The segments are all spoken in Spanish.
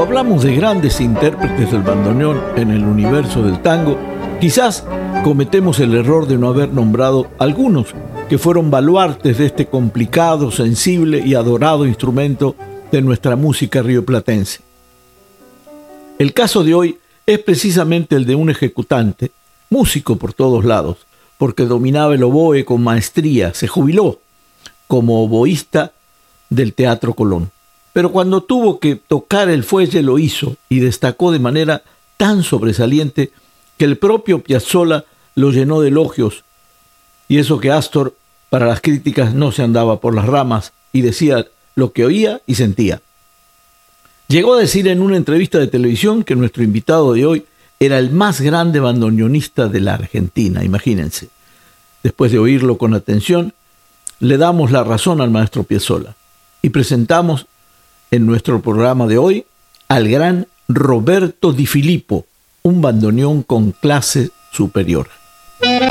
Cuando hablamos de grandes intérpretes del bandoneón en el universo del tango, quizás cometemos el error de no haber nombrado algunos que fueron baluartes de este complicado, sensible y adorado instrumento de nuestra música rioplatense. El caso de hoy es precisamente el de un ejecutante, músico por todos lados, porque dominaba el oboe con maestría, se jubiló como oboísta del Teatro Colón pero cuando tuvo que tocar el fuelle lo hizo y destacó de manera tan sobresaliente que el propio Piazzolla lo llenó de elogios, y eso que Astor para las críticas no se andaba por las ramas y decía lo que oía y sentía. Llegó a decir en una entrevista de televisión que nuestro invitado de hoy era el más grande bandoneonista de la Argentina, imagínense. Después de oírlo con atención, le damos la razón al maestro Piazzolla y presentamos en nuestro programa de hoy al gran Roberto Di Filippo, un bandoneón con clase superior.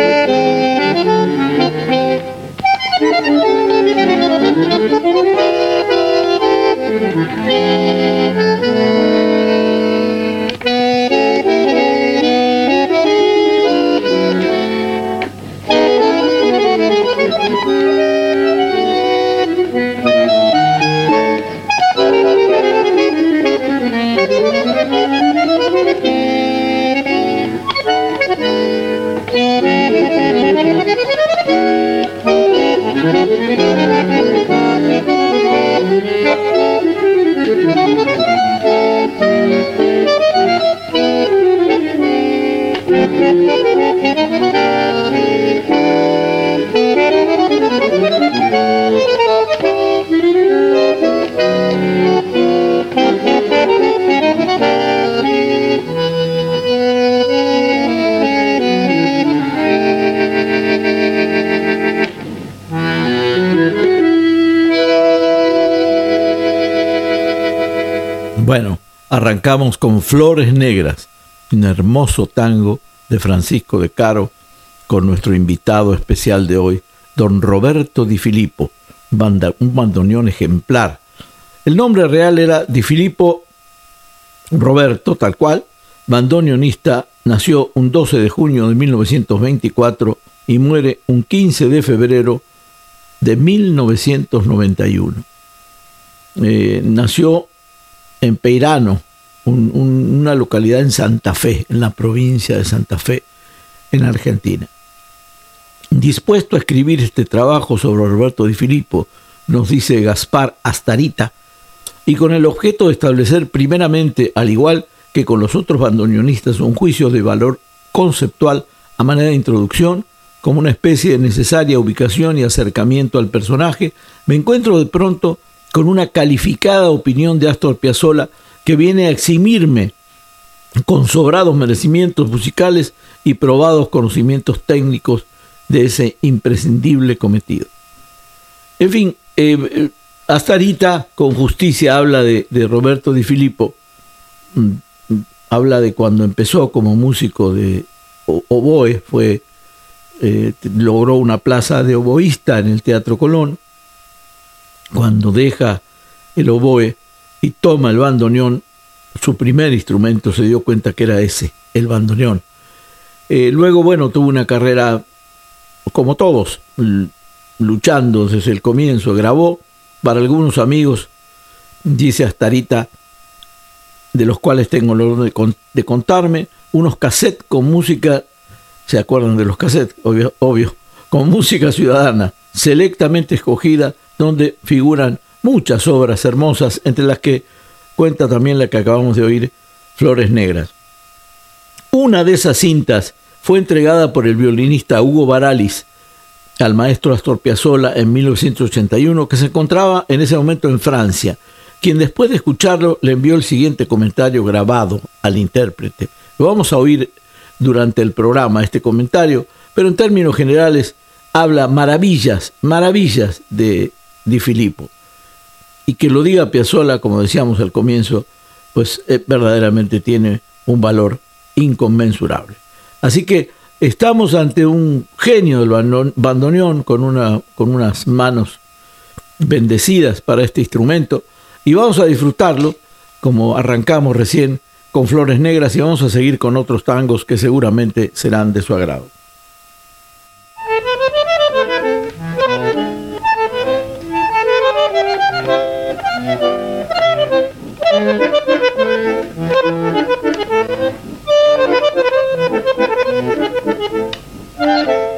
Thank you. Con Flores Negras, un hermoso tango de Francisco de Caro, con nuestro invitado especial de hoy, don Roberto Di Filippo, un bandoneón ejemplar. El nombre real era Di Filippo Roberto, tal cual, bandoneonista, nació un 12 de junio de 1924 y muere un 15 de febrero de 1991. Eh, nació en Peirano, una localidad en Santa Fe, en la provincia de Santa Fe, en Argentina. Dispuesto a escribir este trabajo sobre Roberto Di Filippo, nos dice Gaspar Astarita, y con el objeto de establecer primeramente, al igual que con los otros bandoneonistas, un juicio de valor conceptual a manera de introducción, como una especie de necesaria ubicación y acercamiento al personaje, me encuentro de pronto con una calificada opinión de Astor Piazzolla que viene a eximirme con sobrados merecimientos musicales y probados conocimientos técnicos de ese imprescindible cometido. En fin, eh, eh, hasta ahorita con justicia habla de, Roberto Di Filippo, mm, habla de cuando empezó como músico de oboe, fue, eh, logró una plaza de oboísta en el Teatro Colón, cuando deja el oboe y toma el bandoneón, su primer instrumento se dio cuenta que era ese, el bandoneón. Eh, luego, bueno, tuvo una carrera, como todos, luchando desde el comienzo, grabó para algunos amigos, dice Astarita, de los cuales tengo el honor de, contarme, unos cassettes con música, ¿se acuerdan de los cassettes? Obvio, obvio, con música ciudadana, selectamente escogida, donde figuran muchas obras hermosas, entre las que cuenta también la que acabamos de oír, Flores Negras. Una de esas cintas fue entregada por el violinista Hugo Baralis al maestro Astor Piazzolla en 1981, que se encontraba en ese momento en Francia, quien después de escucharlo le envió el siguiente comentario grabado al intérprete. Lo vamos a oír durante el programa, este comentario, pero en términos generales habla maravillas, maravillas de Di Filippo y que lo diga Piazzolla, como decíamos al comienzo, pues eh, verdaderamente tiene un valor inconmensurable. Así que estamos ante un genio del bandoneón con, una, con unas manos bendecidas para este instrumento y vamos a disfrutarlo como arrancamos recién con Flores Negras y vamos a seguir con otros tangos que seguramente serán de su agrado. Thank you.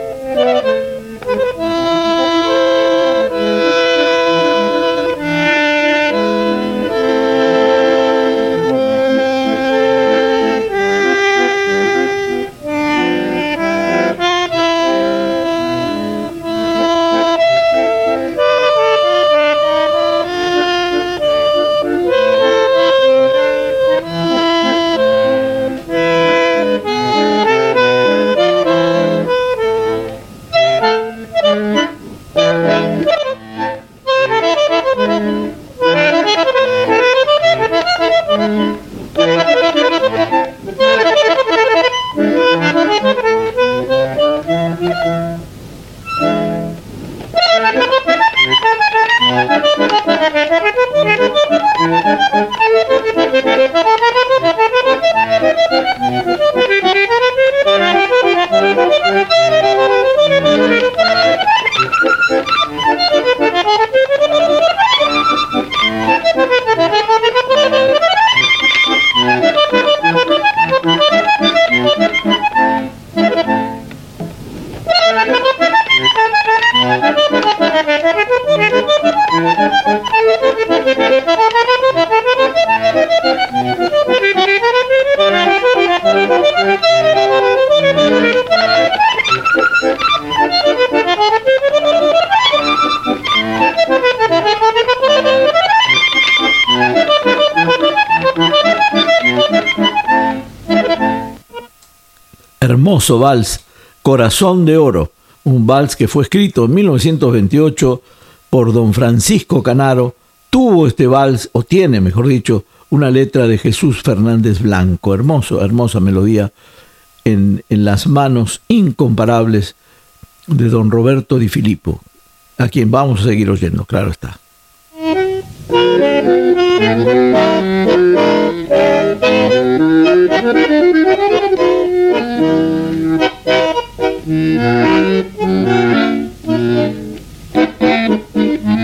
Hermoso vals, Corazón de Oro, un vals que fue escrito en 1928 por don Francisco Canaro, tuvo este vals, o tiene, mejor dicho, una letra de Jesús Fernández Blanco, hermoso, hermosa melodía, en, en las manos incomparables de don Roberto Di Filippo, a quien vamos a seguir oyendo, claro está.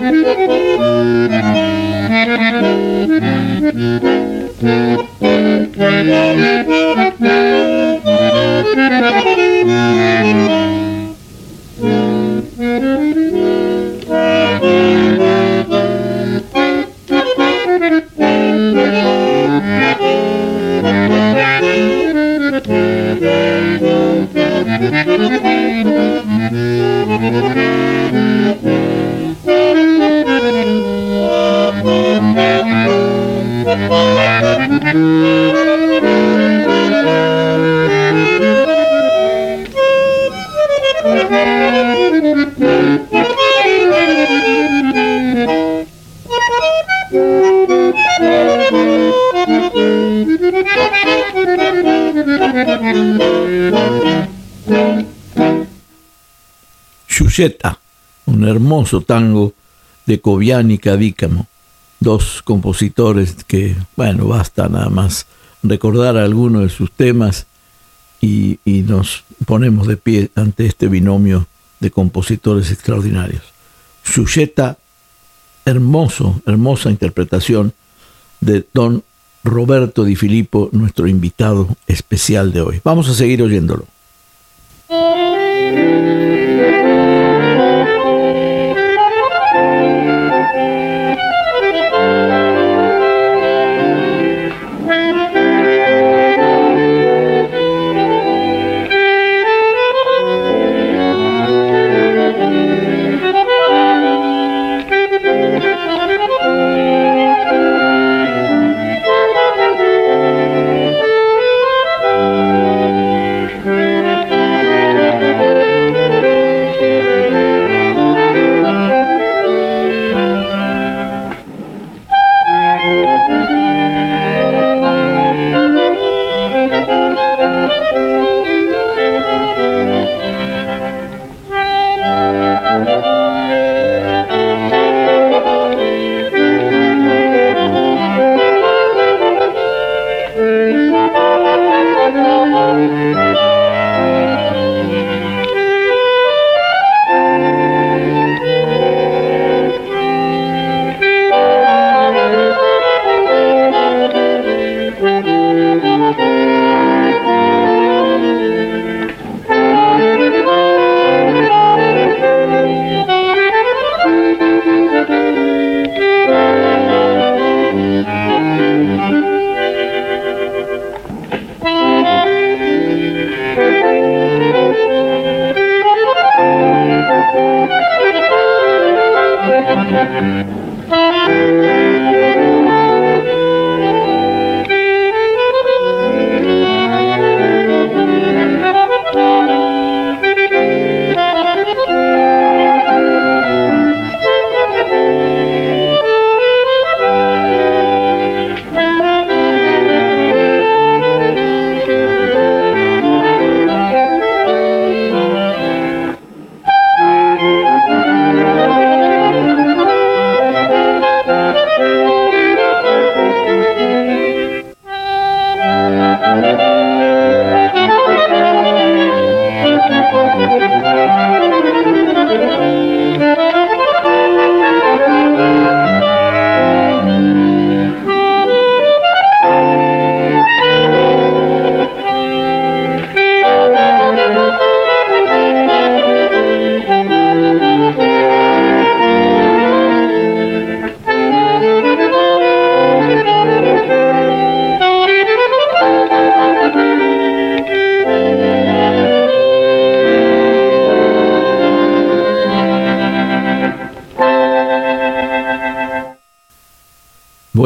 un hermoso tango de Cobian y Cadícamo, dos compositores que, bueno, basta nada más recordar algunos de sus temas y, nos ponemos de pie ante este binomio de compositores extraordinarios. Xuxeta, hermoso, hermosa interpretación de don Roberto Di Filippo, nuestro invitado especial de hoy. Vamos a seguir oyéndolo.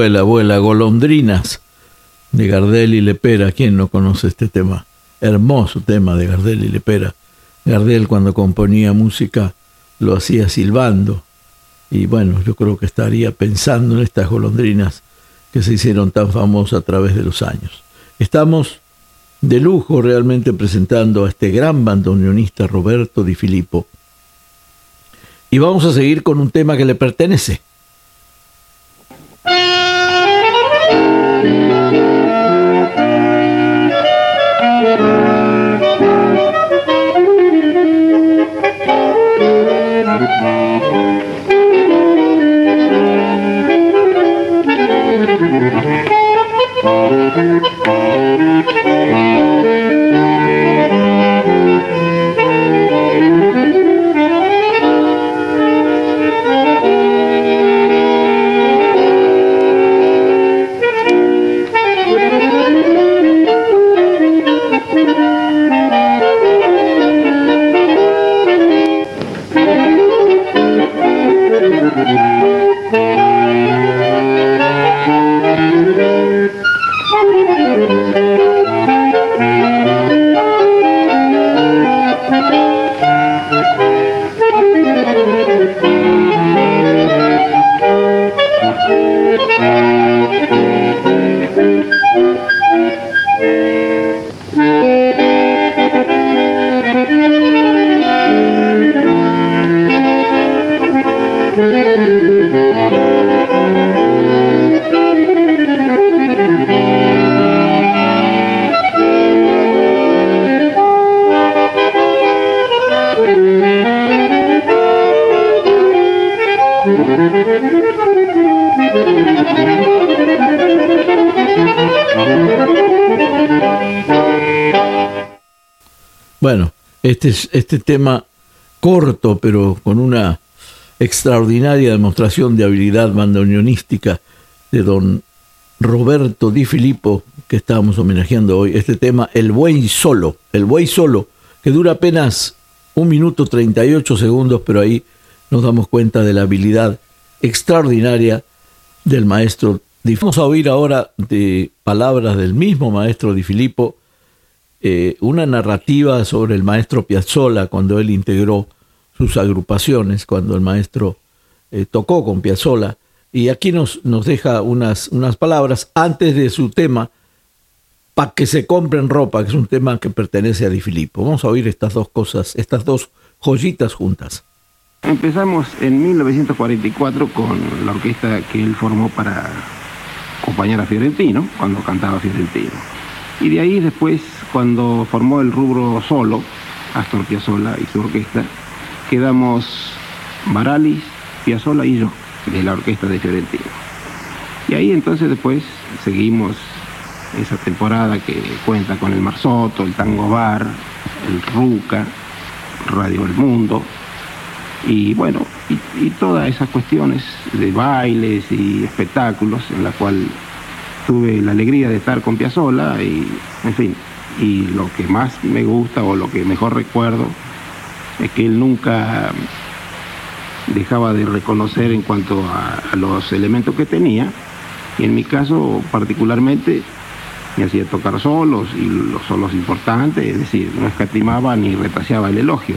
Vuela, vuela, golondrinas de Gardel y Lepera. ¿Quién no conoce este tema? Hermoso tema de Gardel y Lepera. Gardel cuando componía música lo hacía silbando. Y bueno, yo creo que estaría pensando en estas golondrinas que se hicieron tan famosas a través de los años. Estamos de lujo realmente presentando a este gran bandoneonista Roberto Di Filippo. Y vamos a seguir con un tema que le pertenece. Bueno, este, este tema corto, pero con una extraordinaria demostración de habilidad bandoneonística de don Roberto Di Filippo, que estábamos homenajeando hoy, este tema, El Buey Solo, El Buey Solo, que dura apenas un minuto 38 segundos, pero ahí nos damos cuenta de la habilidad extraordinaria del maestro Di Vamos a oír ahora de palabras del mismo maestro Di Filippo, eh, una narrativa sobre el maestro Piazzolla cuando él integró sus agrupaciones, cuando el maestro eh, tocó con Piazzolla. Y aquí nos, nos deja unas, unas palabras antes de su tema, para que se compren ropa, que es un tema que pertenece a Di Filippo. Vamos a oír estas dos cosas, estas dos joyitas juntas. Empezamos en 1944 con la orquesta que él formó para acompañar a Fiorentino, cuando cantaba Fiorentino. Y de ahí después, cuando formó el rubro solo, Astor Piazzolla y su orquesta, quedamos Baralis, Piazzolla y yo, de la orquesta de Fiorentino. Y ahí entonces después seguimos esa temporada que cuenta con el Marsoto, el Tango Bar, el Ruca, Radio El Mundo, y bueno, y, todas esas cuestiones de bailes y espectáculos en la cual tuve la alegría de estar con Piazzolla y en fin, y lo que más me gusta o lo que mejor recuerdo es que él nunca dejaba de reconocer en cuanto a, los elementos que tenía y en mi caso particularmente me hacía tocar solos y los solos importantes, es decir, no escatimaba ni retraseaba el elogio.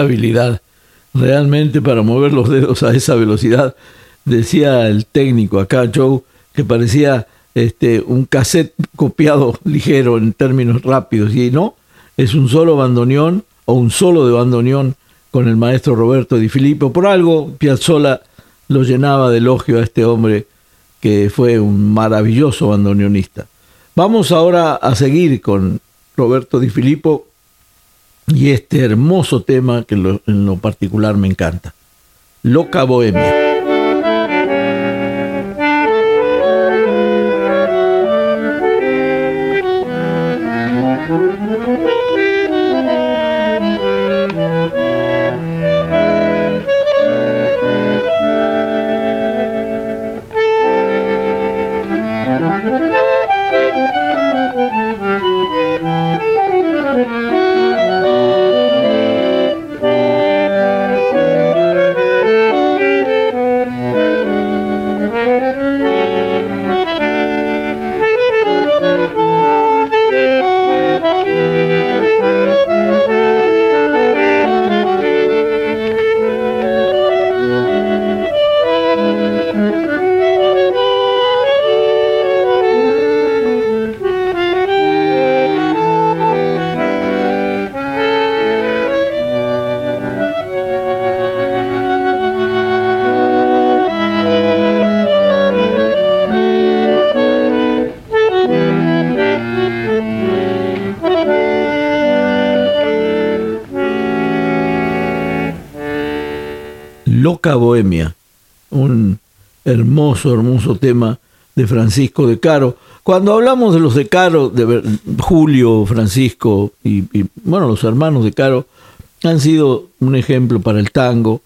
Habilidad realmente para mover los dedos a esa velocidad. Decía el técnico acá, Joe, que parecía este, un cassette copiado ligero en términos rápidos. Y no, es un solo bandoneón o un solo de bandoneón con el maestro Roberto Di Filippo. Por algo, Piazzolla lo llenaba de elogio a este hombre que fue un maravilloso bandoneonista. Vamos ahora a seguir con Roberto Di Filippo y este hermoso tema que en lo particular me encanta. Loca Bohemia. Hermoso, tema de Francisco de Caro. Cuando hablamos de los de Caro, de Julio, Francisco y, bueno, los hermanos de Caro han sido un ejemplo para el tango,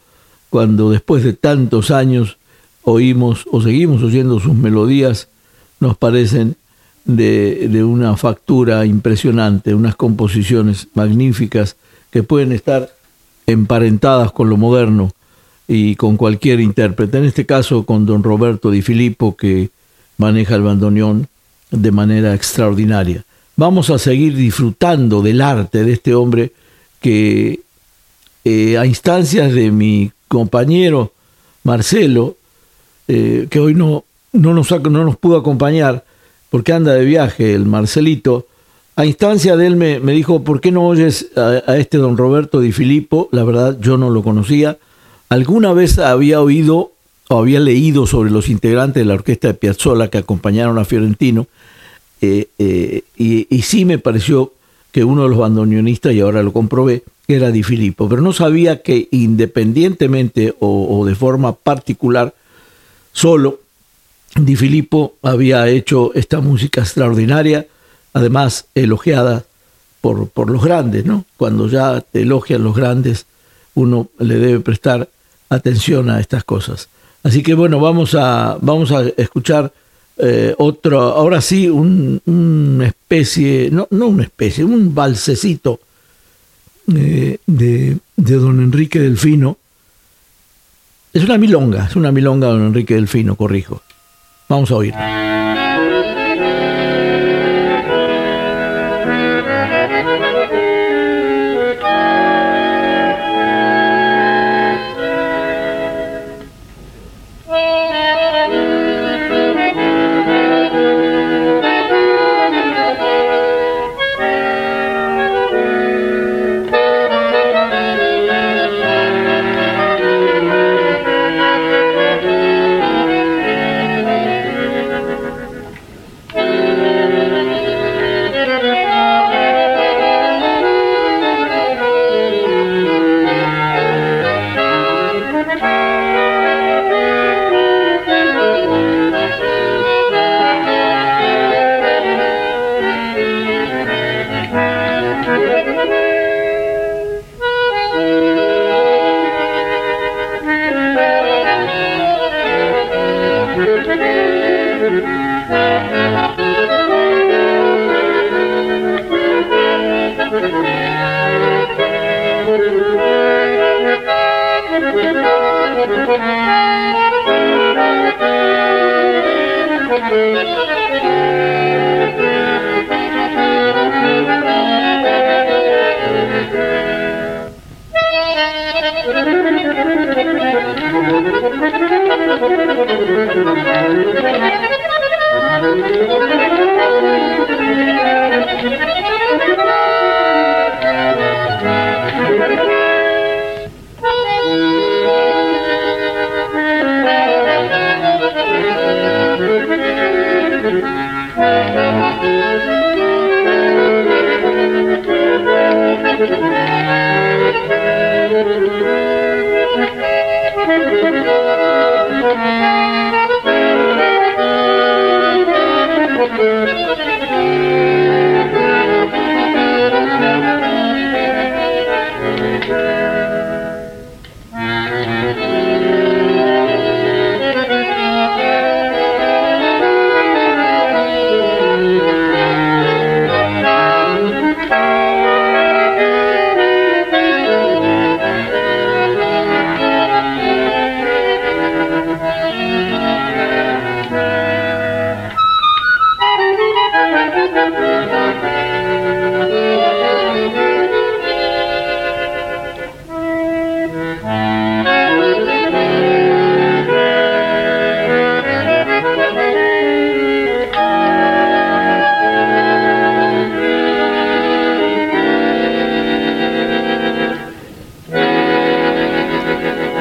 cuando después de tantos años oímos o seguimos oyendo sus melodías, nos parecen de, una factura impresionante, unas composiciones magníficas que pueden estar emparentadas con lo moderno y con cualquier intérprete, en este caso con don Roberto Di Filippo que maneja el bandoneón de manera extraordinaria. Vamos a seguir disfrutando del arte de este hombre que eh, a instancias de mi compañero Marcelo, eh, que hoy no, no, nos, no nos pudo acompañar porque anda de viaje el Marcelito, a instancia de él me, me dijo, ¿por qué no oyes a, a, este don Roberto Di Filippo? La verdad yo no lo conocía Alguna vez había oído o había leído sobre los integrantes de la orquesta de Piazzolla que acompañaron a Fiorentino eh, eh, y, sí me pareció que uno de los bandoneonistas, y ahora lo comprobé, era Di Filippo, pero no sabía que independientemente o, de forma particular, solo Di Filippo había hecho esta música extraordinaria, además elogiada por, por los grandes, ¿no? Cuando ya te elogian los grandes, uno le debe prestar atención a estas cosas. Así que bueno, vamos a, vamos a escuchar eh, otro, ahora sí, un, una especie, no, no una especie, un balsecito eh, de, de don Enrique Delfino. Es una milonga, es una milonga don Enrique Delfino, corrijo. Vamos a oír.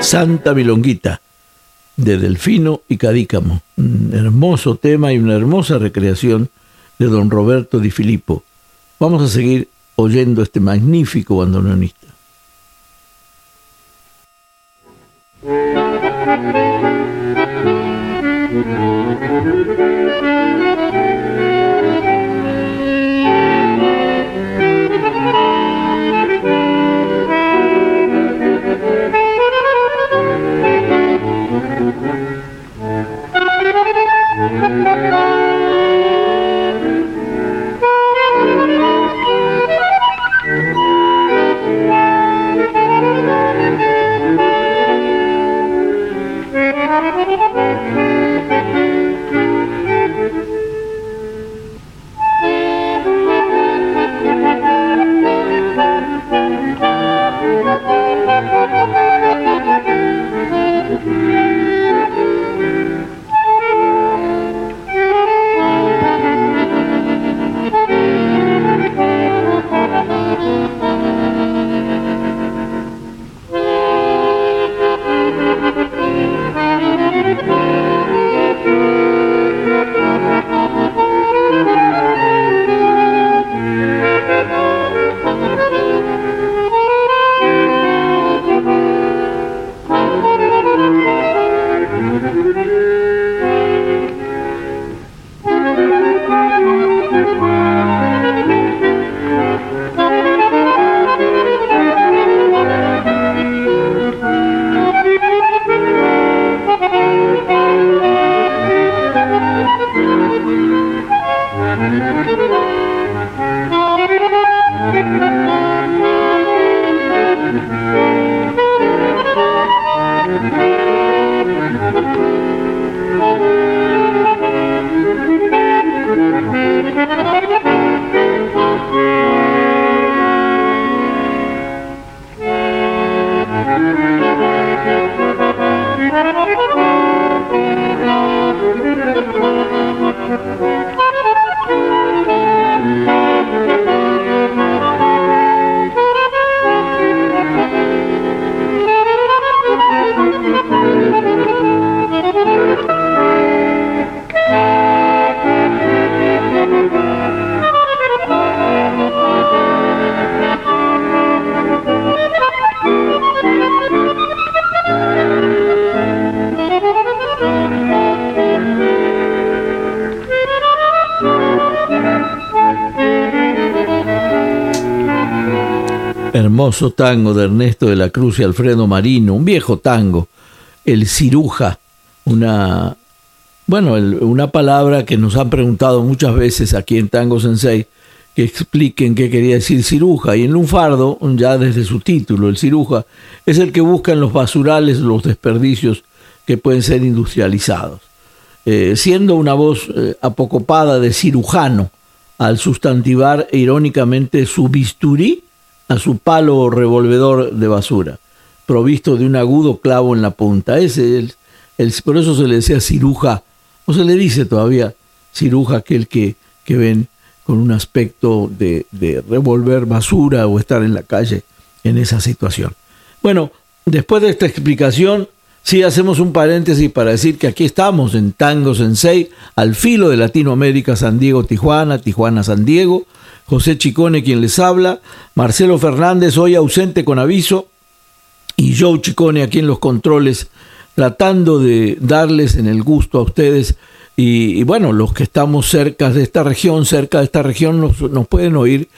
Santa Milonguita, de Delfino y Cadícamo. Hermoso tema y una hermosa recreación de don Roberto Di Filippo. Vamos a seguir oyendo este magnífico bandoneonista. Hermoso tango de Ernesto de la Cruz y Alfredo Marino, un viejo tango, el ciruja, una, bueno, una palabra que nos han preguntado muchas veces aquí en Tango Sensei, que expliquen qué quería decir ciruja. Y en Lunfardo, ya desde su título, el ciruja, es el que busca en los basurales los desperdicios que pueden ser industrializados. eh, siendo una voz eh, apocopada de cirujano, al sustantivar irónicamente su bisturí a su palo revolvedor de basura, provisto de un agudo clavo en la punta. Ese el, el, por eso se le decía ciruja, o se le dice todavía ciruja, aquel que, que ven con un aspecto de, de revolver basura o estar en la calle en esa situación. Bueno, después de esta explicación, sí hacemos un paréntesis para decir que aquí estamos en Tango Sensei, al filo de Latinoamérica, San Diego, Tijuana, Tijuana, San Diego. José Chicone quien les habla, Marcelo Fernández hoy ausente con aviso. Y Joe Chicone aquí en los controles tratando de darles en el gusto a ustedes. Y, bueno, los que estamos cerca de esta región, cerca de esta región nos, pueden oír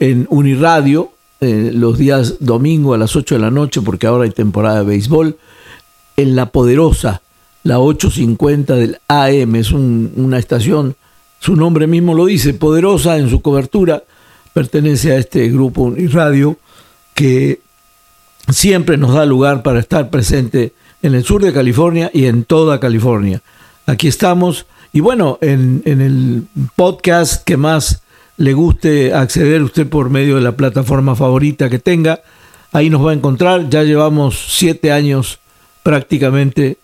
en Uniradio eh, los días domingo a las 8 de la noche porque ahora hay temporada de béisbol en La Poderosa, la 850 del AM, es un, una estación su nombre mismo lo dice, poderosa en su cobertura, pertenece a este grupo Uniradio que siempre nos da lugar para estar presente en el sur de California y en toda California. Aquí estamos y bueno, en, en el podcast que más le guste acceder usted por medio de la plataforma favorita que tenga, ahí nos va a encontrar. Ya llevamos siete años prácticamente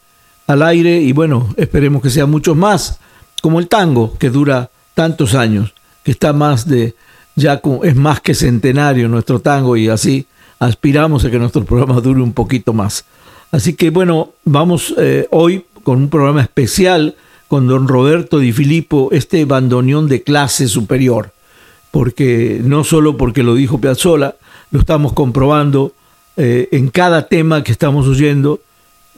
al aire y bueno, esperemos que sean muchos más como el tango, que dura tantos años, que está más de, ya es más que centenario nuestro tango y así aspiramos a que nuestro programa dure un poquito más. Así que bueno, vamos eh, hoy con un programa especial con don Roberto Di Filippo, este bandoneón de clase superior, porque no solo porque lo dijo Piazzolla, lo estamos comprobando eh, en cada tema que estamos oyendo,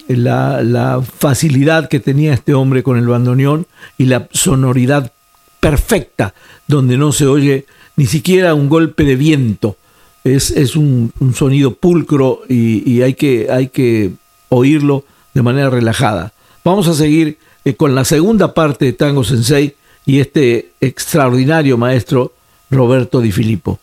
la, la, facilidad que tenía este hombre con el bandoneón y la sonoridad perfecta, donde no se oye ni siquiera un golpe de viento. Es, es un, un, sonido pulcro y, hay, que, hay que oírlo de manera relajada. Vamos a seguir eh, con la segunda parte de Tango Sensei y este extraordinario maestro Roberto Di Filippo.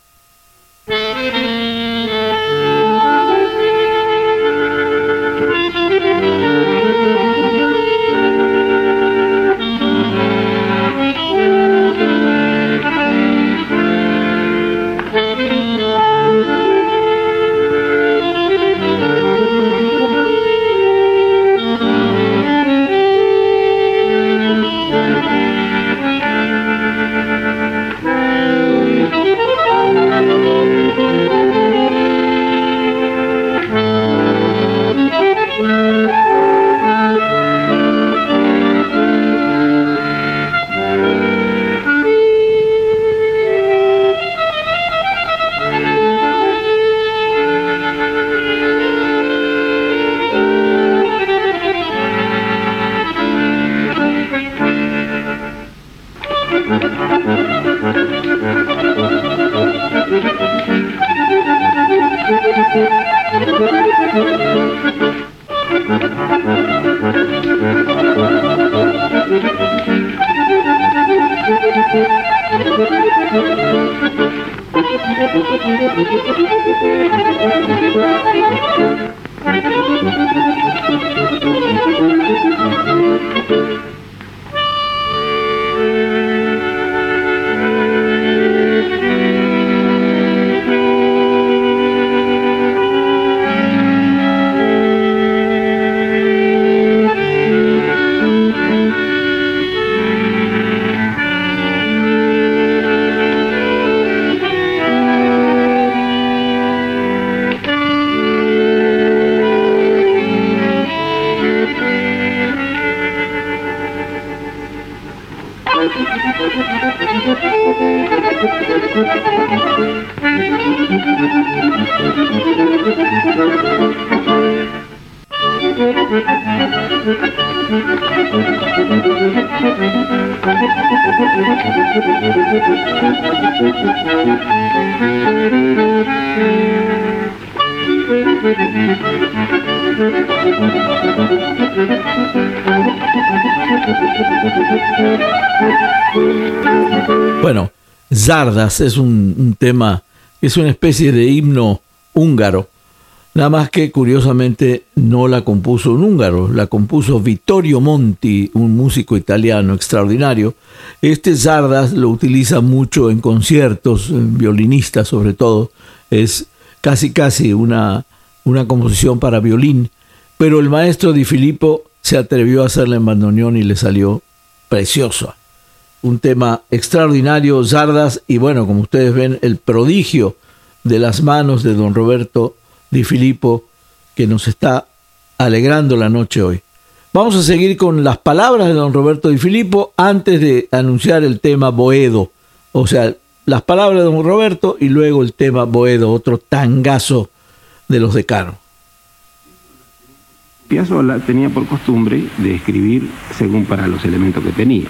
Bueno, Zardas es un, tema, es una especie de himno húngaro Nada más que curiosamente no la compuso un húngaro, la compuso Vittorio Monti, un músico italiano extraordinario. Este Zardas lo utiliza mucho en conciertos, violinistas sobre todo. Es casi casi una, una composición para violín, pero el maestro Di Filippo se atrevió a hacerla en bandoneón y le salió preciosa. Un tema extraordinario, Zardas, y bueno, como ustedes ven, el prodigio de las manos de don Roberto Di Filippo que nos está alegrando la noche hoy. Vamos a seguir con las palabras de don Roberto Di Filippo antes de anunciar el tema Boedo. O sea, las palabras de don Roberto y luego el tema Boedo, otro tangazo de los decanos. Piazzolla tenía por costumbre de escribir según para los elementos que tenía.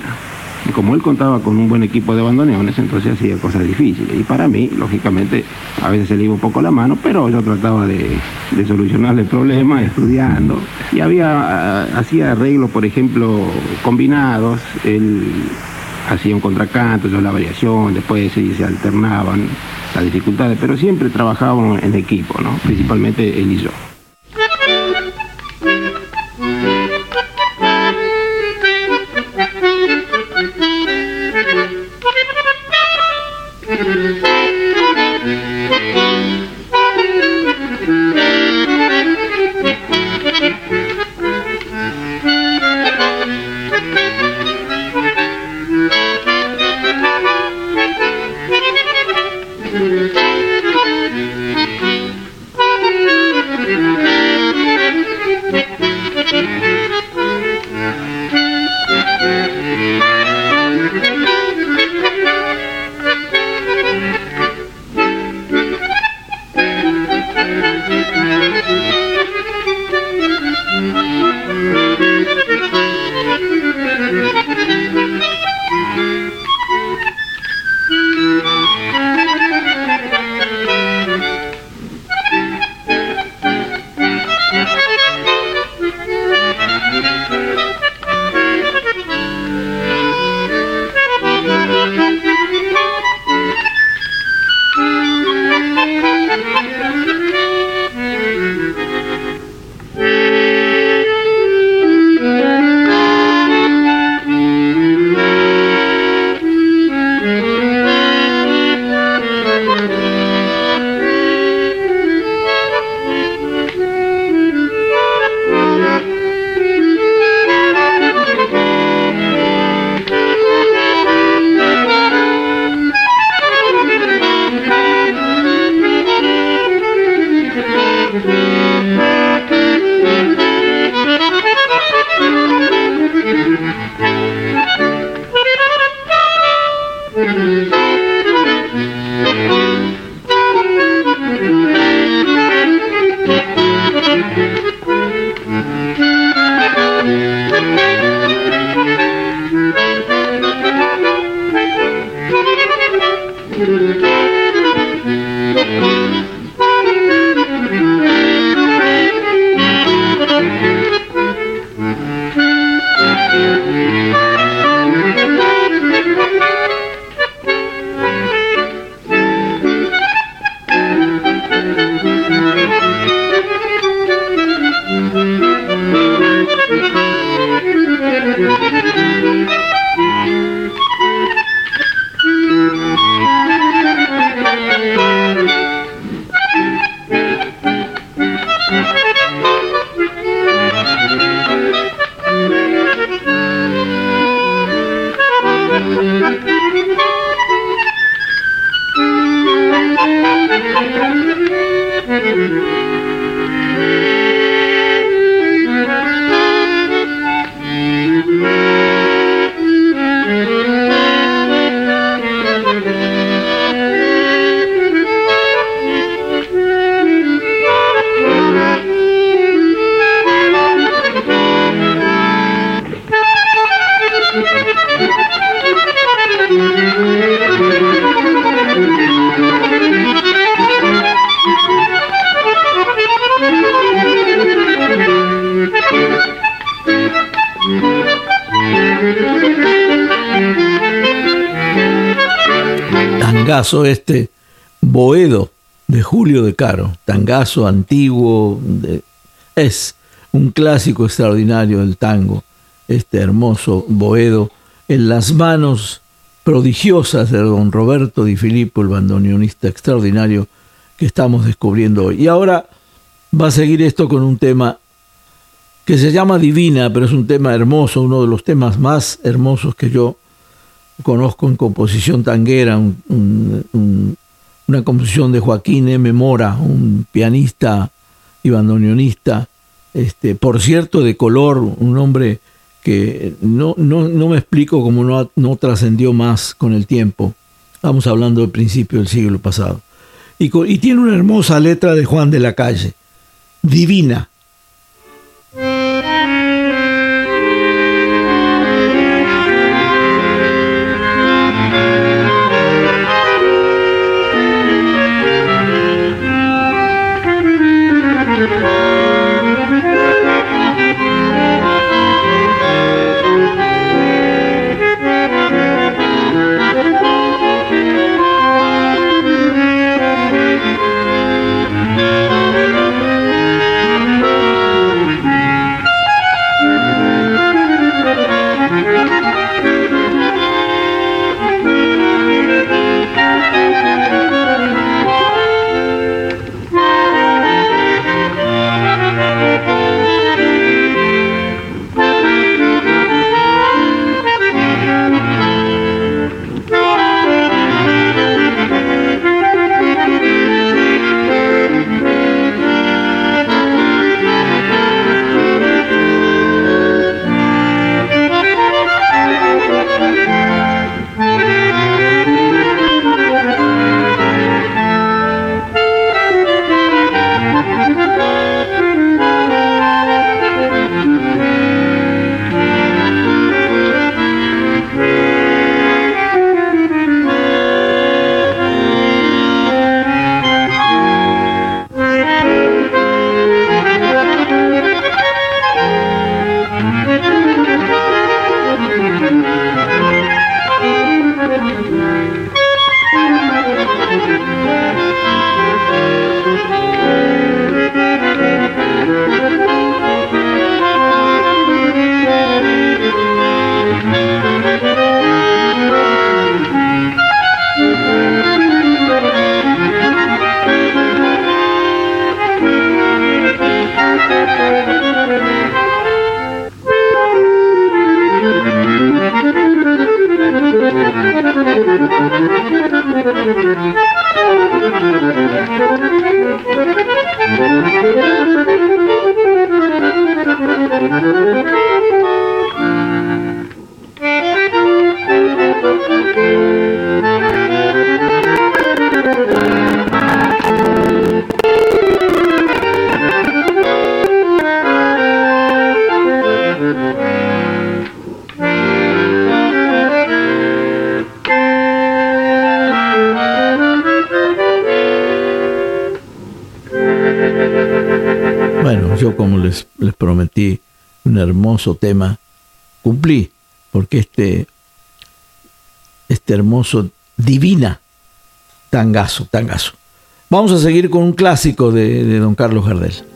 Y como él contaba con un buen equipo de bandoneones, entonces hacía cosas difíciles. Y para mí, lógicamente, a veces se le iba un poco la mano, pero yo trataba de, de solucionarle el problema estudiando. Y había, ah, hacía arreglos, por ejemplo, combinados. Él hacía un contracanto, yo la variación, después se, se alternaban las dificultades, pero siempre trabajábamos en equipo, ¿no? principalmente él y yo. Este Boedo de Julio de Caro, tangazo antiguo, es un clásico extraordinario del tango, este hermoso Boedo, en las manos prodigiosas de don Roberto Di Filippo, el bandoneonista extraordinario que estamos descubriendo hoy. Y ahora va a seguir esto con un tema que se llama Divina, pero es un tema hermoso, uno de los temas más hermosos que yo conozco en composición tanguera, una composición de Joaquín M. Mora, un pianista y bandoneonista, este, por cierto, de color, un hombre que no, no, me explico cómo no, no trascendió más con el tiempo. Estamos hablando del principio del siglo pasado. Y tiene una hermosa letra de Juan de la Calle, divina. Tema, cumplí, porque este, este hermoso, divina, tangazo, tangazo. Vamos a seguir con un clásico de, de don Carlos Gardel.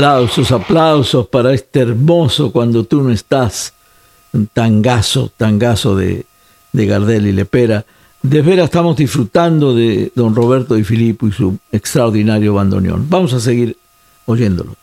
Aplausos, aplausos para este hermoso cuando tú no estás. Tangazo, tangazo de, de Gardel y Lepera. De veras estamos disfrutando de don Roberto Di Filippo y su extraordinario bandoneón. Vamos a seguir oyéndolo.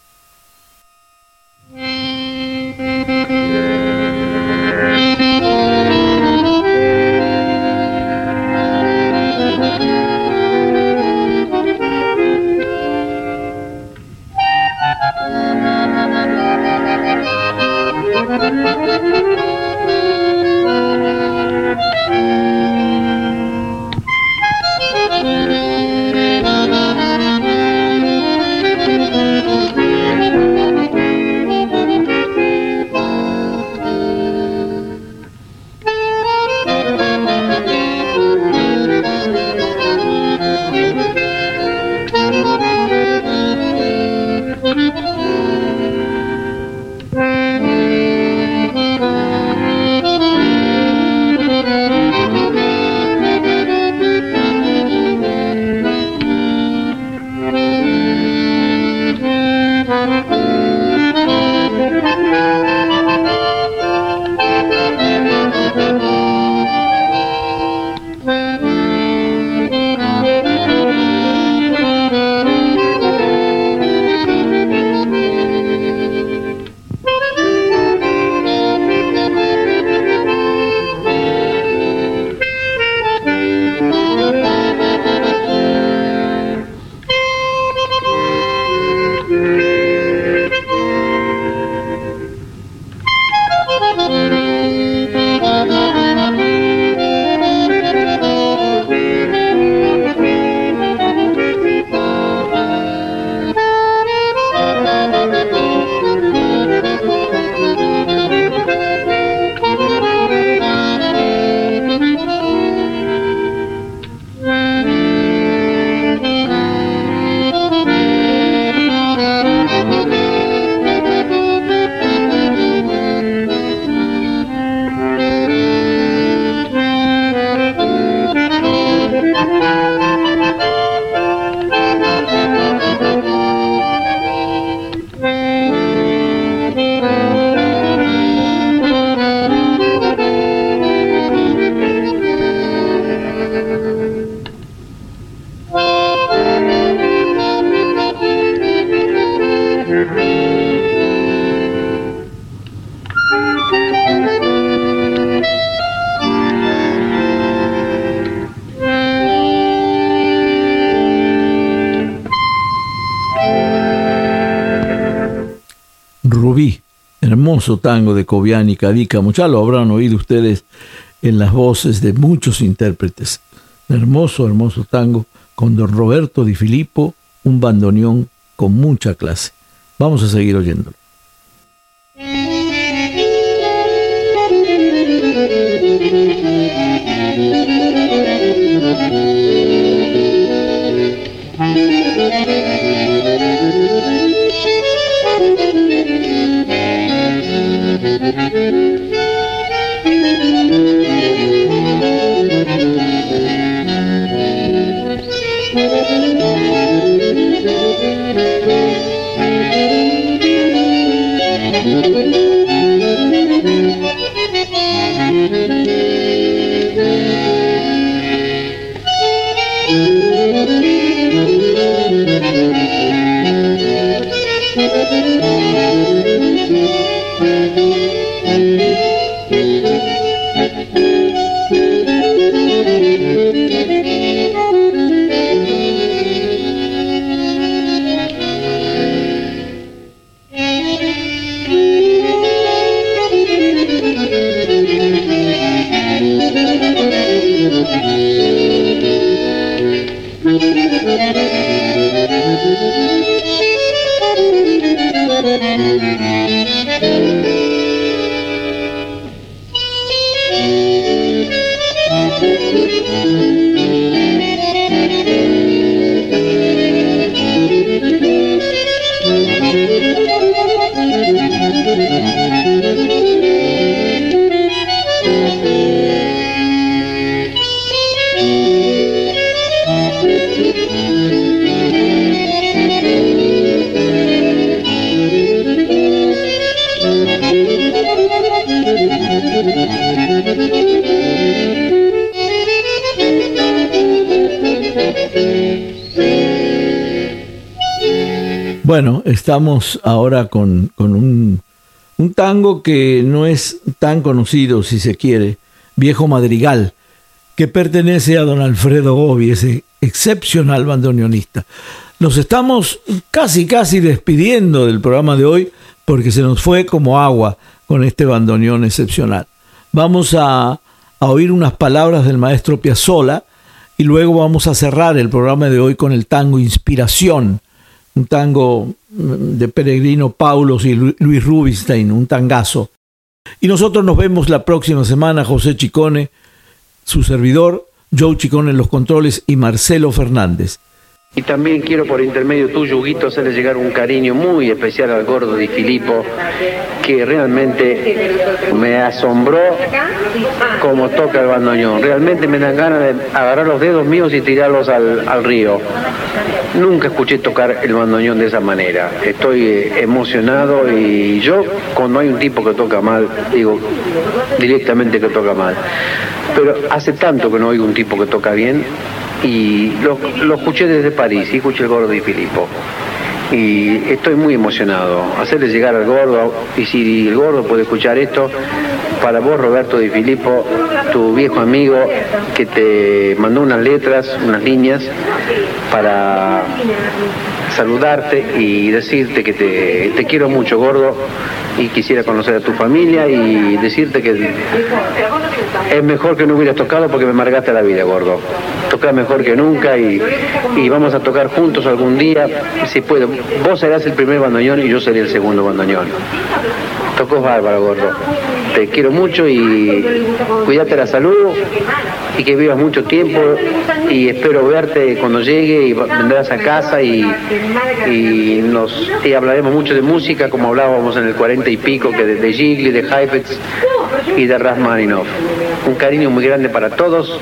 Hermoso tango de Cobian y Cadica. Ya lo habrán oído ustedes en las voces de muchos intérpretes. Hermoso, hermoso tango con don Roberto Di Filippo, un bandoneón con mucha clase. Vamos a seguir oyéndolo. Estamos ahora con, un, tango que no es tan conocido, si se quiere, Viejo Madrigal, que pertenece a don Alfredo Gobi, ese excepcional bandoneonista. Nos estamos casi, casi despidiendo del programa de hoy porque se nos fue como agua con este bandoneón excepcional. Vamos a, a oír unas palabras del maestro Piazzolla y luego vamos a cerrar el programa de hoy con el tango Inspiración, un tango de Peregrino Paulos y Luis Rubinstein, un tangazo. Y nosotros nos vemos la próxima semana, José Chicone, su servidor, Joe Chicone en los controles y Marcelo Fernández. Y también quiero por intermedio tuyo, Huguito, hacerle llegar un cariño muy especial al gordo de Filipo, que realmente me asombró como toca el bandoneón. Realmente me dan ganas de agarrar los dedos míos y tirarlos al, al río. Nunca escuché tocar el bandoneón de esa manera. Estoy eh, emocionado y yo, cuando hay un tipo que toca mal, digo directamente que toca mal. Pero hace tanto que no oigo un tipo que toca bien y lo, lo escuché desde París y escuché el gordo de Filipo. Y estoy muy emocionado. Hacerle llegar al gordo, y si el gordo puede escuchar esto, para vos Roberto Di Filippo, tu viejo amigo que te mandó unas letras, unas líneas para saludarte y decirte que te, te quiero mucho gordo y quisiera conocer a tu familia y decirte que es mejor que no hubieras tocado porque me margaste la vida, gordo. Toca mejor que nunca y, y vamos a tocar juntos algún día, si puedo. Vos serás el primer bandoneón y yo seré el segundo bandoneón. Tocó bárbaro, gordo. Te quiero mucho y cuídate la salud y que vivas mucho tiempo y espero verte cuando llegue y vendrás a casa y, y nos y hablaremos mucho de música como hablábamos en el 40 y pico que de, de Gigli, de Heifetz y de Rasmaninov. Un cariño muy grande para todos.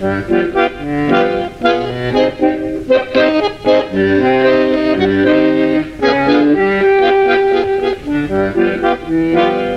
Thank you.